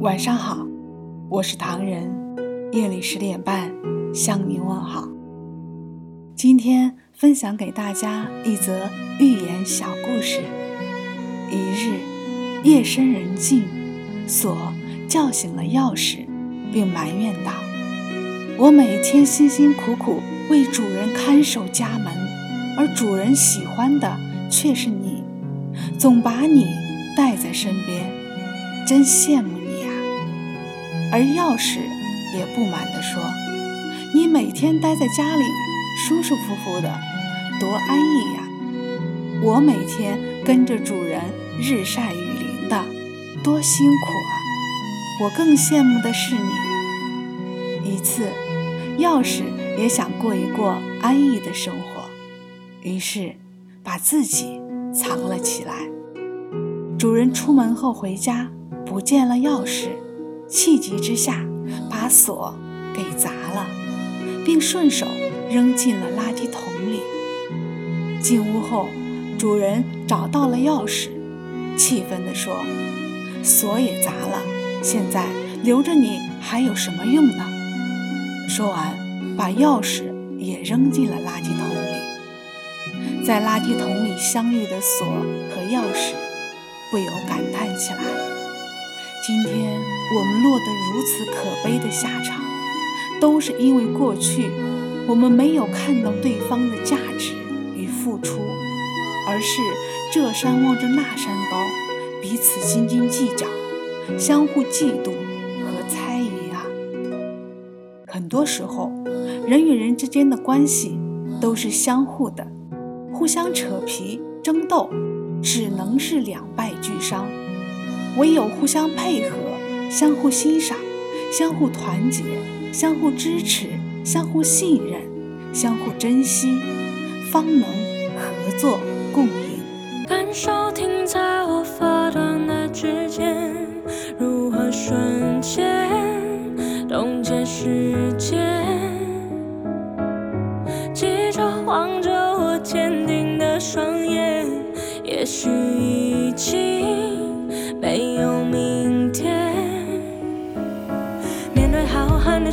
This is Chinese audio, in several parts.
晚上好，我是唐人，夜里十点半向您问好。今天分享给大家一则寓言小故事。一日，夜深人静，锁叫醒了钥匙，并埋怨道：“我每天辛辛苦苦为主人看守家门，而主人喜欢的却是你，总把你带在身边，真羡慕。”而钥匙也不满地说：“你每天待在家里，舒舒服服的，多安逸呀！我每天跟着主人日晒雨淋的，多辛苦啊！我更羡慕的是你。”一次，钥匙也想过一过安逸的生活，于是把自己藏了起来。主人出门后回家，不见了钥匙。气急之下，把锁给砸了，并顺手扔进了垃圾桶里。进屋后，主人找到了钥匙，气愤地说：“锁也砸了，现在留着你还有什么用呢？”说完，把钥匙也扔进了垃圾桶里。在垃圾桶里相遇的锁和钥匙，不由感叹起来。今天我们落得如此可悲的下场，都是因为过去我们没有看到对方的价值与付出，而是这山望着那山高，彼此斤斤计较，相互嫉妒和猜疑啊。很多时候，人与人之间的关系都是相互的，互相扯皮争斗，只能是两败俱伤。唯有互相配合、相互欣赏、相互团结、相互支持、相互信任、相互珍惜，方能合作共赢。感受停在我发端的指尖，如何瞬间冻结时间？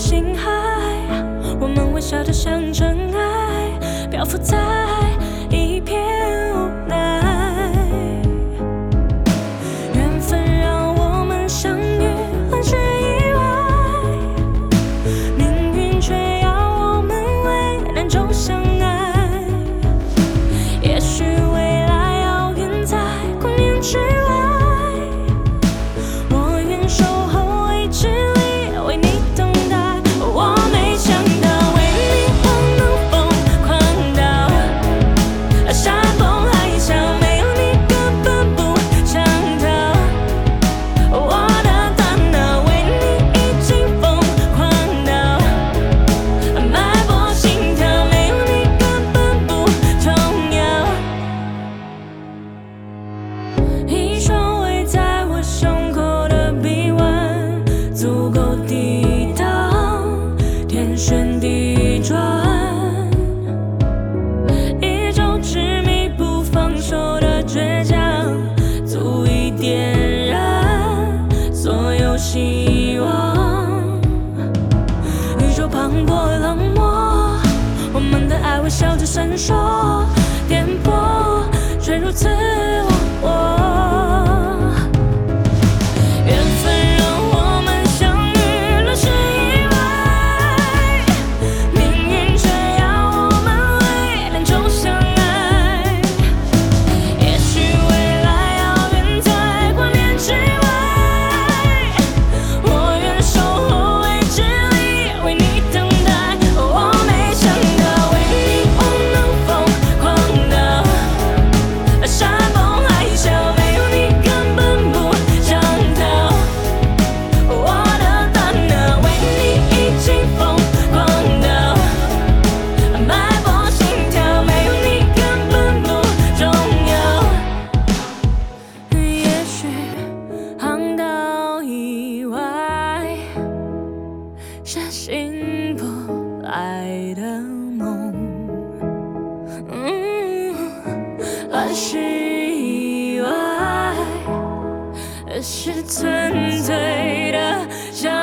心海，我们微小的像尘埃，漂浮在一片无奈。缘分让我们相遇，很是意外。命运却要我们为难，走向。冷漠，我们的爱微笑着闪烁，颠簸却如此。是醒不来的梦。嗯，乱世以外，是纯粹的想。